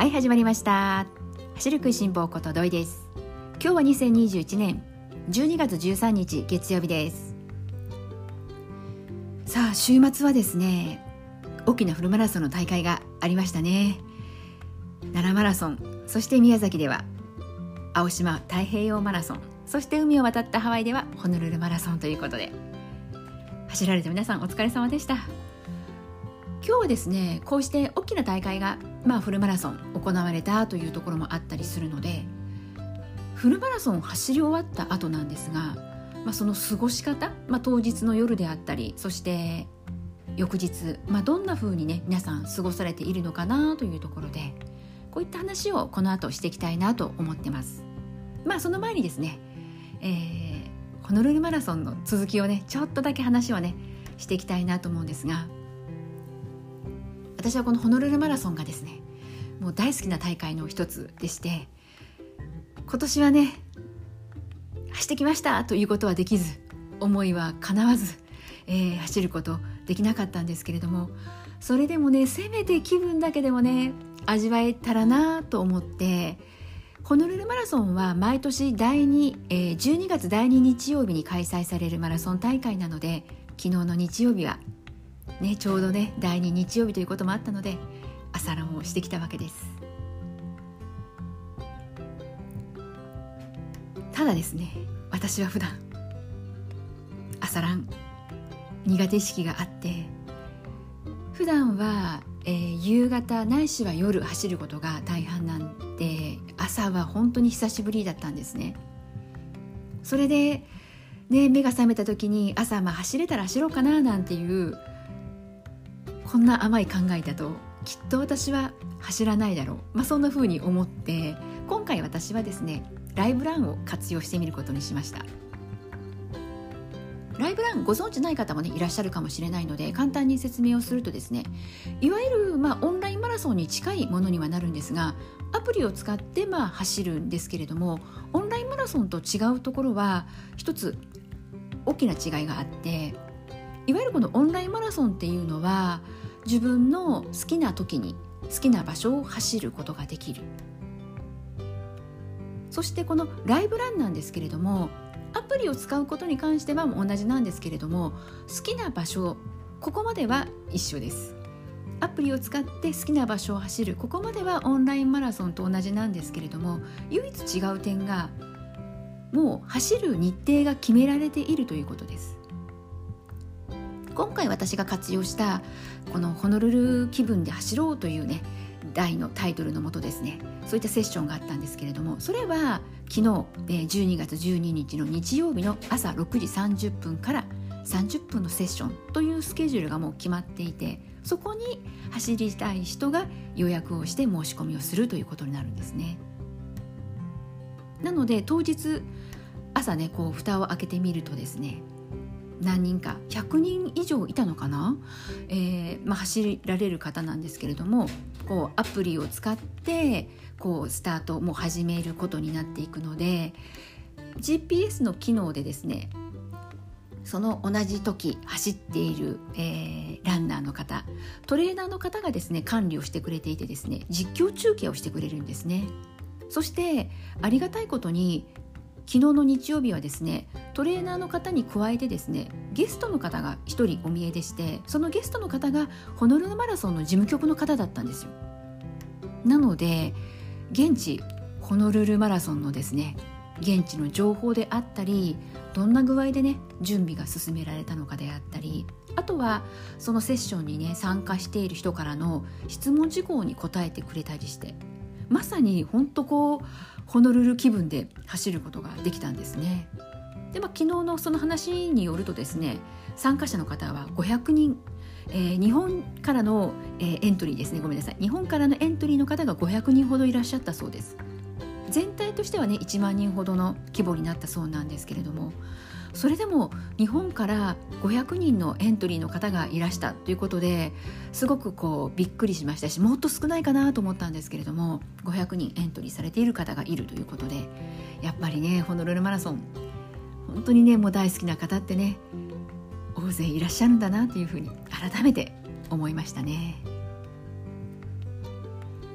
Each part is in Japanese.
はい始まりました。走る食いしん坊こと土井です。今日は2021年12月13日月曜日です。さあ週末はですね大きなフルマラソンの大会がありましたね。奈良マラソンそして宮崎では青島太平洋マラソンそして海を渡ったハワイではホノルルマラソンということで走られた皆さんお疲れ様でした。今日はですねこうして大きな大会が、まあ、フルマラソン行われたというところもあったりするのでフルマラソンを走り終わった後なんですが、まあ、その過ごし方、まあ、当日の夜であったりそして翌日、まあ、どんな風にね皆さん過ごされているのかなというところでこういった話をこの後していきたいなと思ってます。まあその前にですね、えー、ホノルルマラソンの続きをねちょっとだけ話をねしていきたいなと思うんですが私はこのホノルルマラソンがですねもう大好きな大会の一つでして今年はね走ってきましたということはできず思いは叶わず、えー、走ることできなかったんですけれどもそれでもねせめて気分だけでもね味わえたらなと思ってホノルルマラソンは毎年第2、えー、12月第2日曜日に開催されるマラソン大会なので昨日の日曜日はね、ちょうどね第2日曜日ということもあったので朝ランをしてきたわけです。ただですね私は普段朝ラン苦手意識があって普段は、えー、夕方ないしは夜走ることが大半なんで朝は本当に久しぶりだったんですね。それでね目が覚めた時に朝まあ走れたら走ろうかななんていうこんな甘い考えだときっと私は走らないだろう、まあ、そんな風に思って今回私はですねライブランを活用してみることにしました。ライブランご存知ない方もねいらっしゃるかもしれないので簡単に説明をするとですねいわゆる、まあ、オンラインマラソンに近いものにはなるんですがアプリを使ってまあ走るんですけれどもオンラインマラソンと違うところは一つ大きな違いがあっていわゆるこのオンラインマラソンっていうのは自分の好きな時に好きな場所を走ることができる。そしてこのライブランなんですけれどもアプリを使うことに関しては同じなんですけれども好きな場所ここまでは一緒です。アプリを使って好きな場所を走る。ここまではオンラインマラソンと同じなんですけれども唯一違う点がもう走る日程が決められているということです。今回私が活用したこのホノルル気分で走ろうというね題のタイトルのもとですねそういったセッションがあったんですけれどもそれは昨日12月12日の日曜日の朝6時30分から30分のセッションというスケジュールがもう決まっていてそこに走りたい人が予約をして申し込みをするということになるんですね。なので当日朝ねこう蓋を開けてみるとですね何人か100人以上いたのかな、えーまあ、走られる方なんですけれどもこうアプリを使ってこうスタートも始めることになっていくので GPS の機能でですねその同じ時走っている、えー、ランナーの方トレーナーの方がですね管理をしてくれていてですね実況中継をしてくれるんですね。そしてありがたいことに昨日の日曜日はですねトレーナーの方に加えてですねゲストの方が1人お見えでしてそのゲストの方がホノルルマラソンの事務局の方だったんですよ。なので現地ホノルルマラソンのですね現地の情報であったりどんな具合でね準備が進められたのかであったりあとはそのセッションにね参加している人からの質問事項に答えてくれたりしてまさに本当こうホノルル気分で走ることができたんですね。でまあ、昨日のその話によるとですね参加者の方は500人、えー、日本からの、えー、エントリーですね。ごめんなさい。日本からのエントリーの方が500人ほどいらっしゃったそうです。全体としてはね1万人ほどの規模になったそうなんですけれどもそれでも日本から500人のエントリーの方がいらしたということですごくこうびっくりしましたしもっと少ないかなと思ったんですけれども500人エントリーされている方がいるということでやっぱりねホノルルマラソン本当にねもう大好きな方ってね大勢いらっしゃるんだなというふうに改めて思いましたね。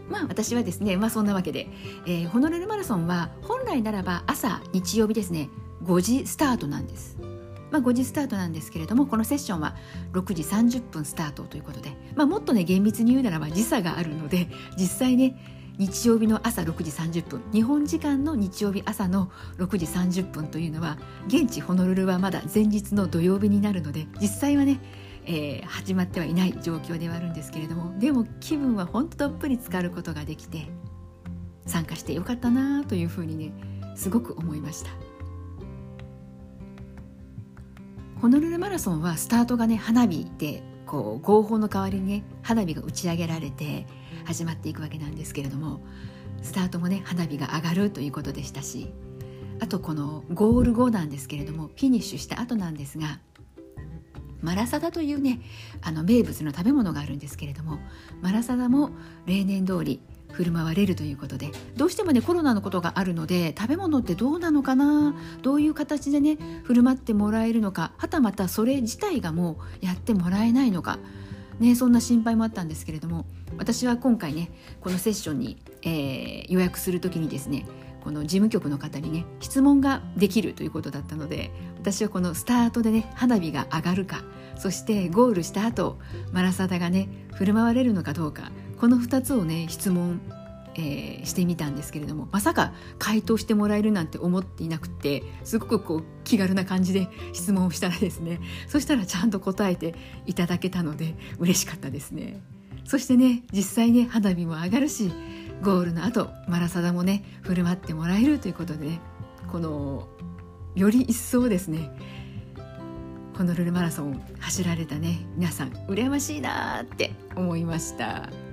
まあ私はですねまあそんなわけで、えー、ホノルルマラソンは本来ならば朝日曜日ですね5時スタートなんです。まあ、5時スタートなんですけれどもこのセッションは6時30分スタートということで、まあ、もっとね厳密に言うならば時差があるので実際ね日曜日の朝6時30分日本時間の日曜日朝の6時30分というのは現地ホノルルはまだ前日の土曜日になるので実際はね、えー、始まってはいない状況ではあるんですけれどもでも気分は本当どっぷり浸かることができて参加してよかったなというふうにねすごく思いましたホノルルマラソンはスタートがね花火でこう合法の代わりにね花火が打ち上げられて始まっていくわけなんですけれどもスタートもね花火が上がるということでしたしあとこのゴール後なんですけれどもフィニッシュした後なんですがマラサダというねあの名物の食べ物があるんですけれどもマラサダも例年通り振る舞われるということでどうしてもねコロナのことがあるので食べ物ってどうなのかな？どういう形でね振る舞ってもらえるのか？はたまたそれ自体がもうやってもらえないのか？ね、そんな心配もあったんですけれども私は今回ねこのセッションに、えー、予約する時にですねこの事務局の方にね質問ができるということだったので私はこのスタートでね花火が上がるかそしてゴールした後マラサダがね振る舞われるのかどうかこの2つをね質問えー、してみたんですけれどもまさか回答してもらえるなんて思っていなくてすごくこう気軽な感じで質問をしたらですねそしたらちゃんと答えていただけたので嬉しかったですねそしてね実際ね花火も上がるしゴールの後マラサダもね振る舞ってもらえるということでねこのより一層ですねホノルルマラソン走られたね皆さん羨ましいなって思いました。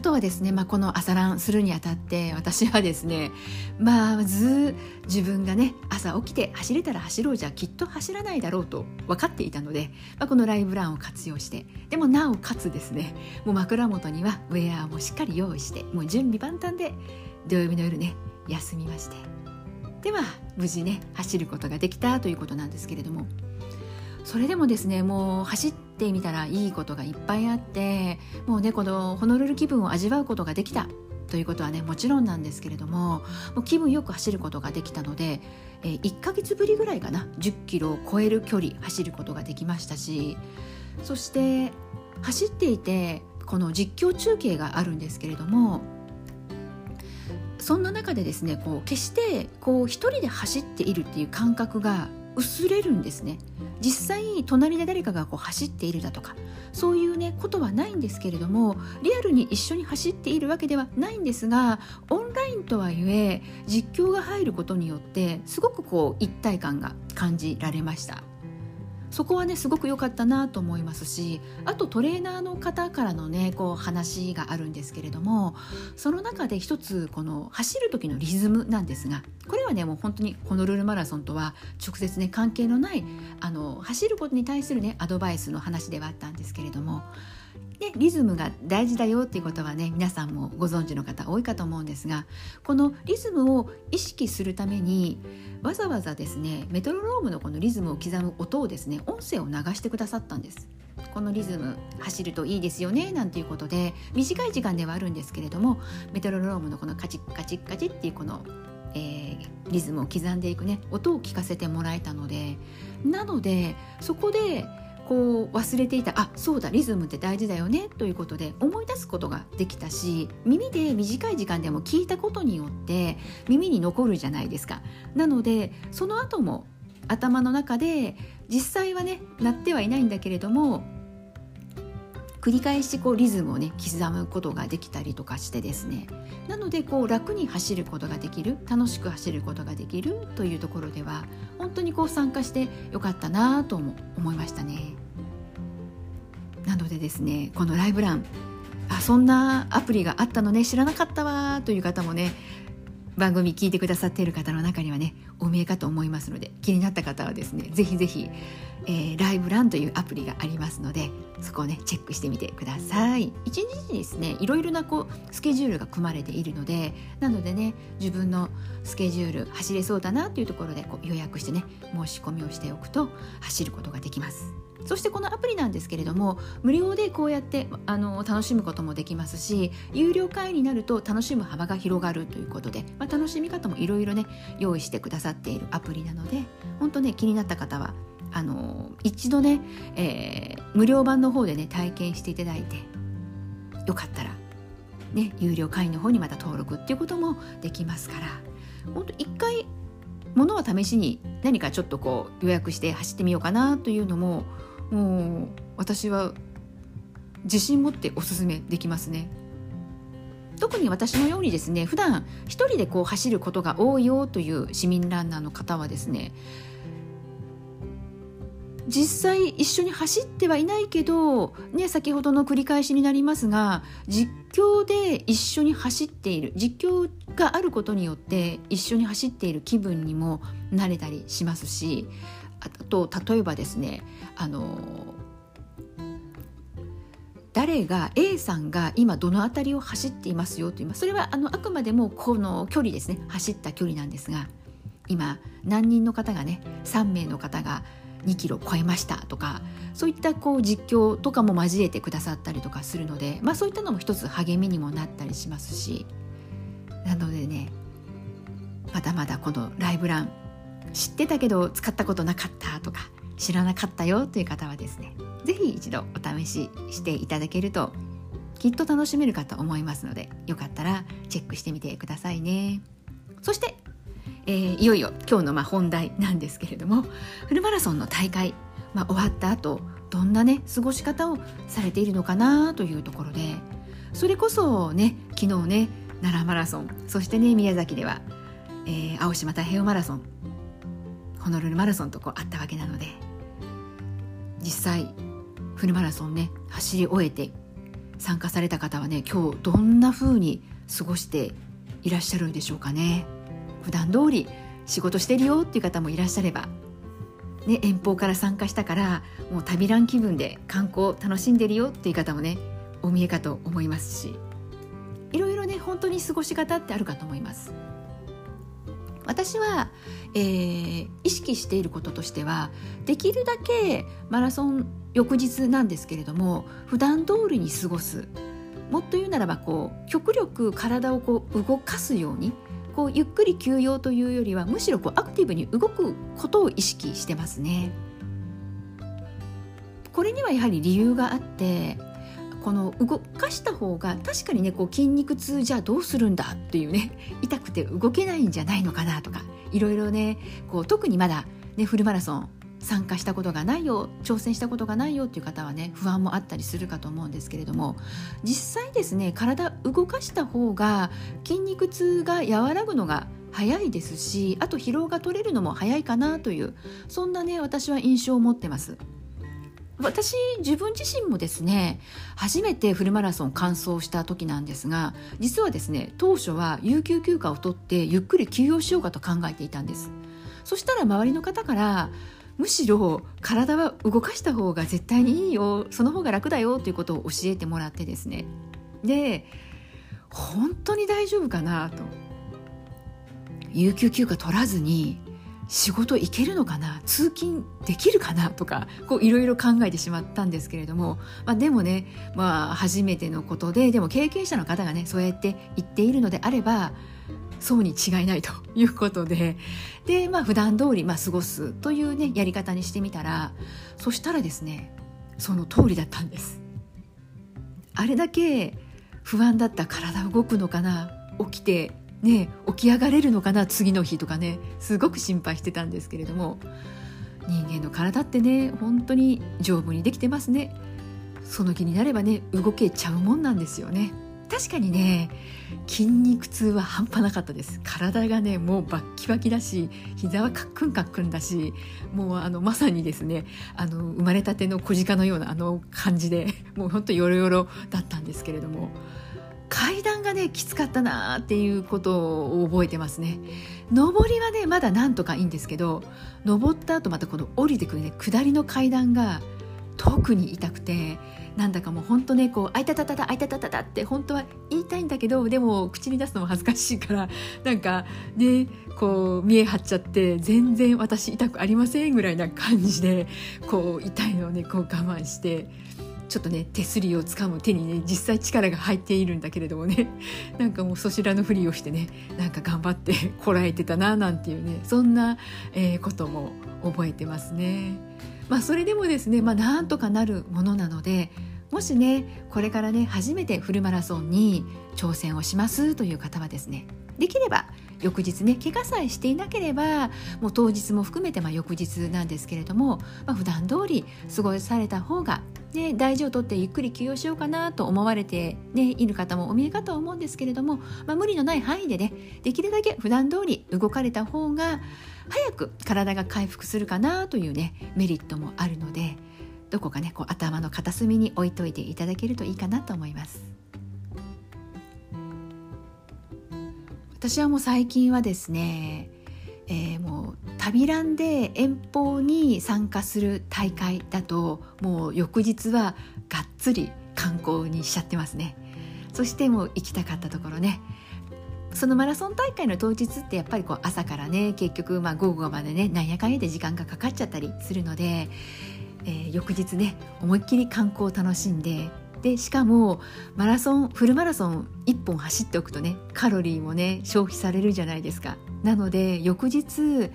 あとはですね、まあ、この朝ランするにあたって私はですねまあず自分がね朝起きて走れたら走ろうじゃきっと走らないだろうと分かっていたので、まあ、このライブランを活用してでもなおかつですねもう枕元にはウェアもしっかり用意してもう準備万端で土曜日の夜ね休みまして。では無事ね走ることができたということなんですけれども。それでもですねもう走ってみたらいいことがいっぱいあってもうねこのホノルル気分を味わうことができたということはねもちろんなんですけれどももう気分よく走ることができたので、えー、1ヶ月ぶりぐらいかな10キロを超える距離走ることができましたしそして走っていてこの実況中継があるんですけれどもそんな中でですねこう決してこう一人で走っているっていう感覚が薄れるんですね。実際隣で誰かがこう走っているだとかそういうねことはないんですけれどもリアルに一緒に走っているわけではないんですがオンラインとはいえ実況が入ることによってすごくこう一体感が感じられました。そこはねすごく良かったなと思いますしあとトレーナーの方からのねこう話があるんですけれどもその中で一つこの走る時のリズムなんですがこれはねもう本当にホノルルマラソンとは直接ね関係のないあの走ることに対するねアドバイスの話ではあったんですけれどもでリズムが大事だよっていうことはね皆さんもご存知の方多いかと思うんですがこのリズムを意識するためにわざわざですねメトロノームのこのリズムを刻む音をですね音声を流してくださったんです。このリズム走るといいですよねなんていうことで短い時間ではあるんですけれどもメトロノームのこのカチッカチッカチッっていうこの、えー、リズムを刻んでいくね音を聞かせてもらえたのでなのでそこでこう忘れていたあそうだリズムって大事だよねということで思い出すことができたし耳で短い時間でも聞いたことによって耳に残るじゃないですか。なのでその後も頭の中で実際はね鳴ってはいないんだけれども繰り返しこうリズムをね刻むことができたりとかしてですねなのでこう楽に走ることができる楽しく走ることができるというところでは本当にこう参加してよかったなとも思いましたね。なのでですねこのライブランあそんなアプリがあったのね知らなかったわという方もね番組聞いてくださっている方の中にはねお見えかと思いますので気になった方はですねぜひぜひえー、ライブランというアプリがありますのでそこをねチェックしてみてください。一日にですねいろいろなこうスケジュールが組まれているのでなのでね自分のスケジュール走れそうだなというところでこう予約してね申し込みをしておくと走ることができます。そしてこのアプリなんですけれども無料でこうやってあの楽しむこともできますし有料会員になると楽しむ幅が広がるということで、ま、楽しみ方もいろいろね用意してくださっているアプリなので本当ね気になった方はあの一度ね、えー、無料版の方でね体験していただいてよかったら、ね、有料会員の方にまた登録っていうこともできますから本当一回ものは試しに何かちょっとこう予約して走ってみようかなというのももう私は自信持っておすすめできますね。特に私のようにですね普段一人でこう走ることが多いよという市民ランナーの方はですね実際一緒に走ってはいないけど、ね、先ほどの繰り返しになりますが実況で一緒に走っている実況があることによって一緒に走っている気分にもなれたりしますしあと例えばですねあの誰が A さんが今どの辺りを走っていますよと言います。それはあのあくまでもこの距離ですね。走った距離なんですが今何人の方がね3名の方が2キロ超えましたとかそういったこう実況とかも交えてくださったりとかするので、まあ、そういったのも一つ励みにもなったりしますしなのでねまだまだこのライブラン知ってたけど使ったことなかったとか知らなかったよという方はですね是非一度お試ししていただけるときっと楽しめるかと思いますのでよかったらチェックしてみてくださいね。そしてえー、いよいよ今日のまあ本題なんですけれどもフルマラソンの大会、まあ、終わった後どんなね過ごし方をされているのかなというところでそれこそね昨日ね奈良マラソンそしてね宮崎では、えー、青島太平洋マラソンホノルルマラソンとこうあったわけなので実際フルマラソンね走り終えて参加された方はね今日どんな風に過ごしていらっしゃるんでしょうかね。普段通り仕事してるよっていう方もいらっしゃれば、ね、遠方から参加したからもう旅ラン気分で観光楽しんでるよっていう方もねお見えかと思いますしいろいろね本当に過ごし方ってあるかと思います。私は、えー、意識していることとしてはできるだけマラソン翌日なんですけれども普段通りに過ごすもっと言うならばこう極力体をこう動かすようにこうゆっくり休養というよりはむしろこうアクティブに動くことを意識してますね。これにはやはり理由があってこの動かした方が確かにねこう筋肉痛じゃあどうするんだっていうね 痛くて動けないんじゃないのかなとかいろいろねこう特にまだ、ね、フルマラソン参加したことがないよ挑戦したことがないよっていう方はね不安もあったりするかと思うんですけれども実際ですね体動かした方が筋肉痛が和らぐのが早いですしあと疲労が取れるのも早いかなというそんなね私は印象を持ってます。私自分自身もですね初めてフルマラソン完走した時なんですが実はですね当初は有給休暇を取ってゆっくり休養しようかと考えていたんですそしたら周りの方からむしろ体は動かした方が絶対にいいよその方が楽だよということを教えてもらってですね。で本当に大丈夫かなと。有給休暇取らずに仕事行けるのかな通勤できるかなとかいろいろ考えてしまったんですけれども、まあ、でもね、まあ、初めてのことででも経験者の方がねそうやって言っているのであればそうに違いないということで。で、まあ普段通りまあ過ごすというねやり方にしてみたらそしたらですねその通りだったんです。あれだけ不安だった体動くのかな起きてね起き上がれるのかな次の日とかねすごく心配してたんですけれども人間の体ってね本当に丈夫にできてますね。その気になればね動けちゃうもんなんですよね。確かにね筋肉痛は半端なかったです。体がねもうバッキバキだし膝はカックンカックンだしもうあのまさにですねあの生まれたての小鹿のようなあの感じで もうほんとヨロヨロだったんですけれども階段がねきつかったなっていうことを覚えてますね。上りはねまだなんとかいいんですけど登った後またこの降りてくるね下りの階段が特に痛くてなんだかもう本当ねこう「あいたたたたあいたたたた」って本当は言いたいんだけどでも口に出すのも恥ずかしいから なんかねこう見え張っちゃって全然私痛くありませんぐらいな感じでこう痛いのをねこう我慢してちょっとね手すりをつかむ手にね実際力が入っているんだけれどもね なんかもうそちらのふりをしてねなんか頑張って こらえてたななんていうねそんな、えー、ことも覚えてますね。まあ、それでもですね、まあ、なんとかなるものなのでもしねこれからね初めてフルマラソンに挑戦をしますという方はですねできれば翌日ね怪我さえしていなければもう当日も含めてまあ翌日なんですけれども、まあ、普段通り過ごされた方が、ね、大事をとってゆっくり休養しようかなと思われて、ね、いる方もお見えかと思うんですけれども、まあ、無理のない範囲でねできるだけ普段通り動かれた方が早く体が回復するかなというねメリットもあるのでどこかねこう頭の片隅に置いといていただけるといいかなと思います。私はもう最近はですね、えー、もう旅ランで遠方に参加する大会だともう翌日はがっつり観光にしちゃってますねそしてもう行きたかったところねそのマラソン大会の当日ってやっぱりこう朝からね結局まあ午後までねなんやかんやで時間がかかっちゃったりするので、えー、翌日ね思いっきり観光を楽しんででしかもマラソンフルマラソン1本走っておくとねカロリーもね消費されるじゃないですか。なので翌日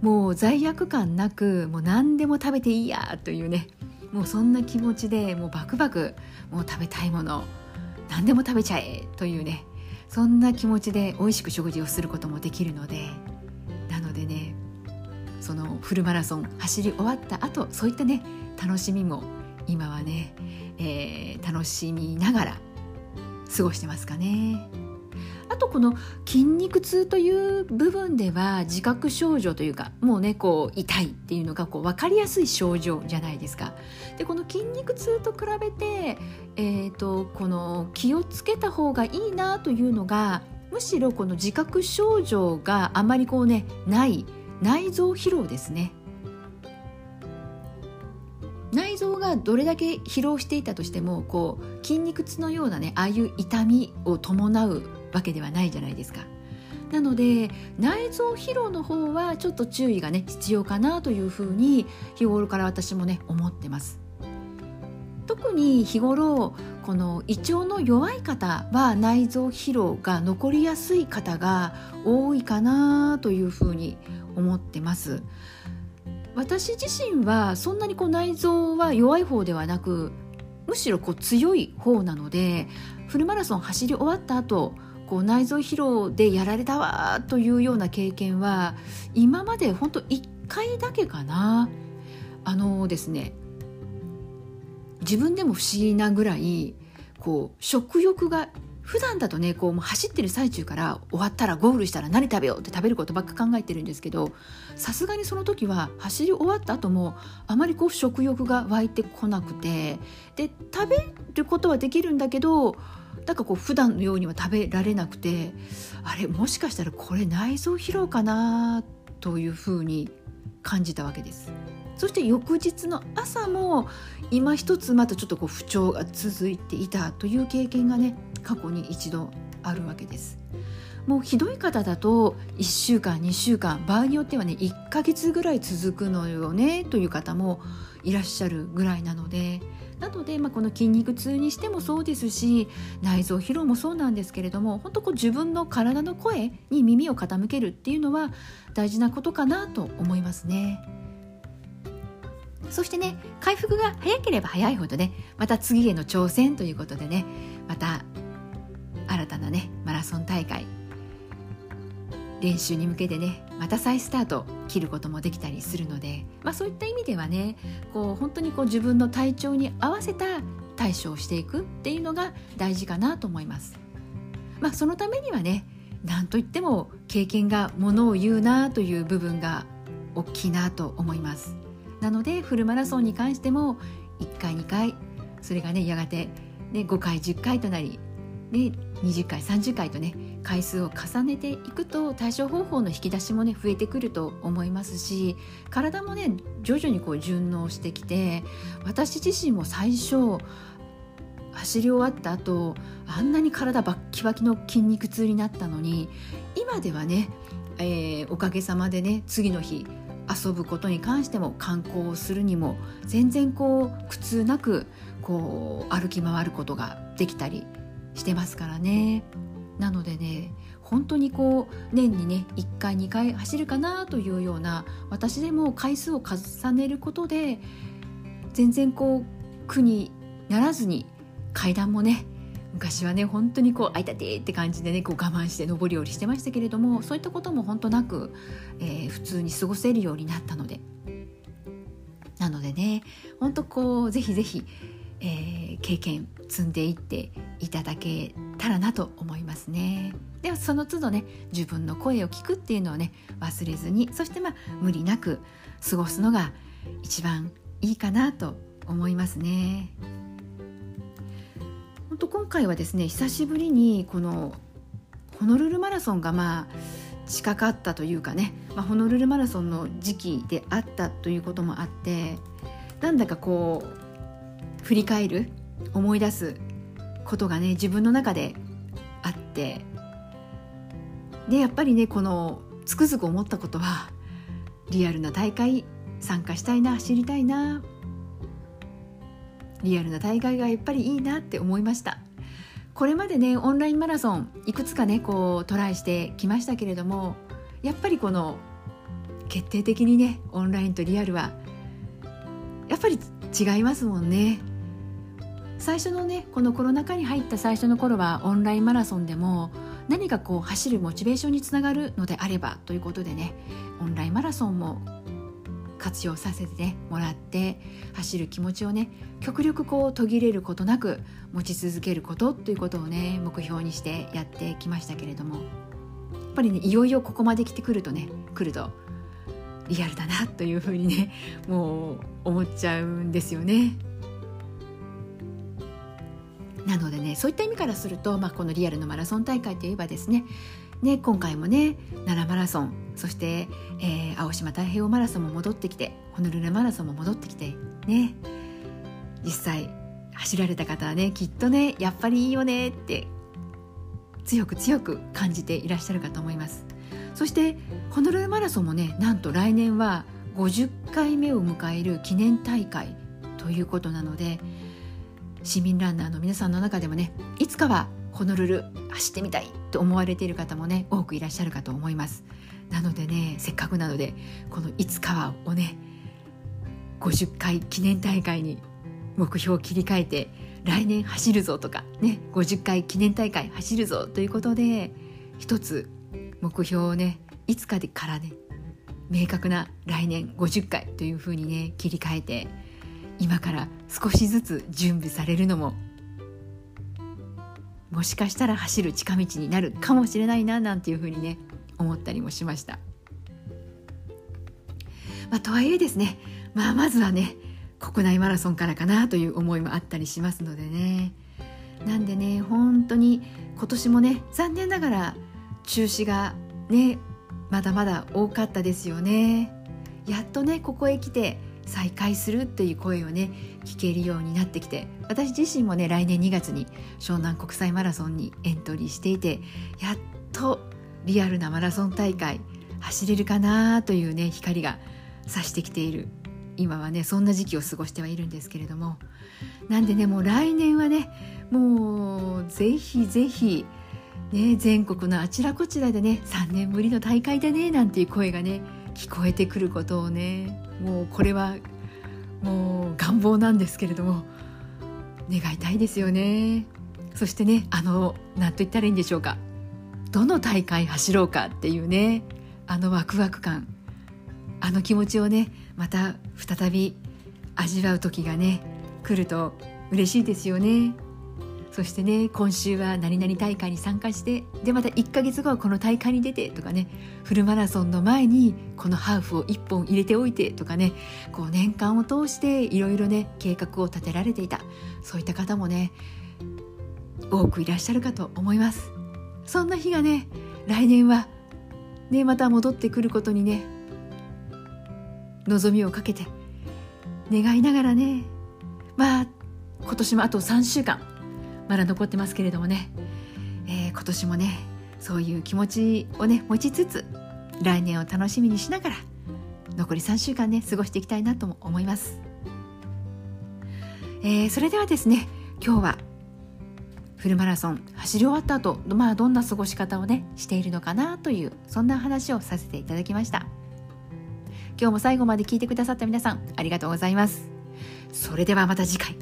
もう罪悪感なくもう何でも食べていいやというねもうそんな気持ちでもうバクバクもう食べたいもの何でも食べちゃえというねそんな気持ちで美味しく食事をすることもできるのでなのでねそのフルマラソン走り終わった後そういったね楽しみも今はね、えー、楽しみながら過ごしてますかね。とこの筋肉痛という部分では自覚症状というかもうねこう痛いっていうのがこう分かりやすい症状じゃないですか。でこの筋肉痛と比べて、えーと、この気をつけた方がいいなというのがむしろこの自覚症状があまりこうねない内臓疲労ですね。内臓がどれだけ疲労していたとしてもこう筋肉痛のようなねああいう痛みを伴うわけではないじゃないですか。なので内臓疲労の方はちょっと注意がね必要かなというふうに日頃から私もね思ってます。特に日頃この胃腸の弱い方は内臓疲労が残りやすい方が多いかなというふうに思ってます。私自身はそんなにこう内臓は弱い方ではなくむしろこう強い方なのでフルマラソン走り終わった後こう内臓疲労でやられたわというような経験は今まで本当1回だけかな。あのですね自分でも不思議なぐらいこう食欲が普段だとねこう走ってる最中から終わったらゴールしたら何食べようって食べることばっか考えてるんですけどさすがにその時は走り終わった後もあまりこう食欲が湧いてこなくてで食べることはできるんだけどなんかこう普段のようには食べられなくてあれもしかしたらこれ内臓疲労かなというふうに感じたわけです。そして翌日の朝も今一つまたちょっとこう不調が続いていたという経験がね過去に一度あるわけですもうひどい方だと1週間2週間場合によってはね1ヶ月ぐらい続くのよねという方もいらっしゃるぐらいなのでなので、まあ、この筋肉痛にしてもそうですし内臓疲労もそうなんですけれども本当こう自分の体の声に耳を傾けるっていうのは大事なことかなと思いますね。そしてね回復が早ければ早いほどねまた次への挑戦ということでねまたたなねマラソン大会練習に向けてねまた再スタート切ることもできたりするので、まあ、そういった意味ではねこう本当にこう自分の体調に合わせた対処をしていくっていうのが大事かなと思います。まあ、そのためにはね何といっても経験がものを言うなという部分が大きいなと思います。なのでフルマラソンに関しても1回2回それがねやがて、ね、5回10回となりで20回30回とね回数を重ねていくと対処方法の引き出しもね増えてくると思いますし体もね徐々にこう順応してきて私自身も最初走り終わった後あんなに体バッキバキの筋肉痛になったのに今ではね、えー、おかげさまでね次の日遊ぶことに関しても観光をするにも全然こう苦痛なくこう歩き回ることができたりしてますからね。なのでね本当にこう年にね1回2回走るかなというような私でも回数を重ねることで全然こう苦にならずに階段もね昔はね本当にこう「あいたて」って感じでねこう我慢して上り下りしてましたけれどもそういったことも本当なく、えー、普通に過ごせるようになったのでなのでね本当こうぜひぜひ、えー、経験積んでいっていただけたらなと思いますね。ではその都度ね自分の声を聞くっていうのをね忘れずにそしてまあ無理なく過ごすのが一番いいかなと思いますね。本当今回はですね久しぶりにこのホノルルマラソンがまあ近かったというかね、まあ、ホノルルマラソンの時期であったということもあってなんだかこう振り返る思い出すことがね自分の中であってでやっぱりねこのつくづく思ったことはリアルな大会参加したいな走りたいなリアルな大会がやっぱりいいなって思いました。これまでねオンラインマラソンいくつかねこうトライしてきましたけれどもやっぱりこの決定的にねオンラインとリアルはやっぱり違いますもんね。最初のねこのコロナ禍に入った最初の頃はオンラインマラソンでも何かこう走るモチベーションにつながるのであればということでねオンラインマラソンも活用させて、ね、もらって走る気持ちをね極力こう途切れることなく持ち続けることということをね目標にしてやってきましたけれどもやっぱりねいよいよここまで来てくるとね来るとリアルだなというふうにねもう思っちゃうんですよね。なのでねそういった意味からすると、まあ、このリアルのマラソン大会といえばですねね、今回もね奈良マラソンそして、えー、青島太平洋マラソンも戻ってきてホノルルマラソンも戻ってきてね実際走られた方はねきっとねやっぱりいいよねって強く強く感じていらっしゃるかと思います。そしてホノルルマラソンもねなんと来年は50回目を迎える記念大会ということなので市民ランナーの皆さんの中でもねいつかはホノルル走ってみたいと思われている方もね多くいらっしゃるかと思います。なのでねせっかくなのでこの「いつかは」をね50回記念大会に目標を切り替えて来年走るぞとかね50回記念大会走るぞということで一つ目標をねいつかでからね明確な来年50回というふうにね切り替えて今から少しずつ準備されるのももしかしたら走る近道になるかもしれないななんていうふうにね思ったりもしました。まあ、とはいえですね、まあ、まずはね国内マラソンからかなという思いもあったりしますのでねなんでね本当に今年もね残念ながら中止がねまだまだ多かったですよねやっとねここへ来て再開するっていう声をね聞けるようになってきて私自身もね来年2月に湘南国際マラソンにエントリーしていてやっとリアルなマラソン大会走れるかなというね光が差してきている今はねそんな時期を過ごしてはいるんですけれどもなんでねもう来年はねもうぜひぜひね全国のあちらこちらでね3年ぶりの大会だねなんていう声がね聞こえてくることをねもうこれはもう願望なんですけれども願いたいですよね。そしてねあの何と言ったらいいんでしょうか。どの大会走ろうかっていうねあのワクワク感。あの気持ちをねまた再び味わう時がね来ると嬉しいですよね。そしてね今週は何々大会に参加してでまた1ヶ月後はこの大会に出てとかねフルマラソンの前にこのハーフを1本入れておいてとかねこう年間を通していろいろね計画を立てられていた。そういった方もね多くいらっしゃるかと思います。そんな日がね来年はねまた戻ってくることにね望みをかけて願いながらねまあ今年もあと3週間。まだ残ってますけれどもね、えー、今年もねそういう気持ちをね持ちつつ来年を楽しみにしながら残り3週間ね過ごしていきたいなと思います、えー、それではですね今日はフルマラソン走り終わった後、まあどんな過ごし方をねしているのかなというそんな話をさせていただきました。今日も最後まで聞いてくださった皆さんありがとうございます。それではまた次回。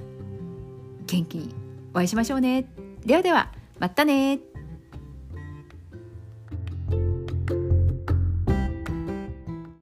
元気に。お会いしましょうね。ではではまたね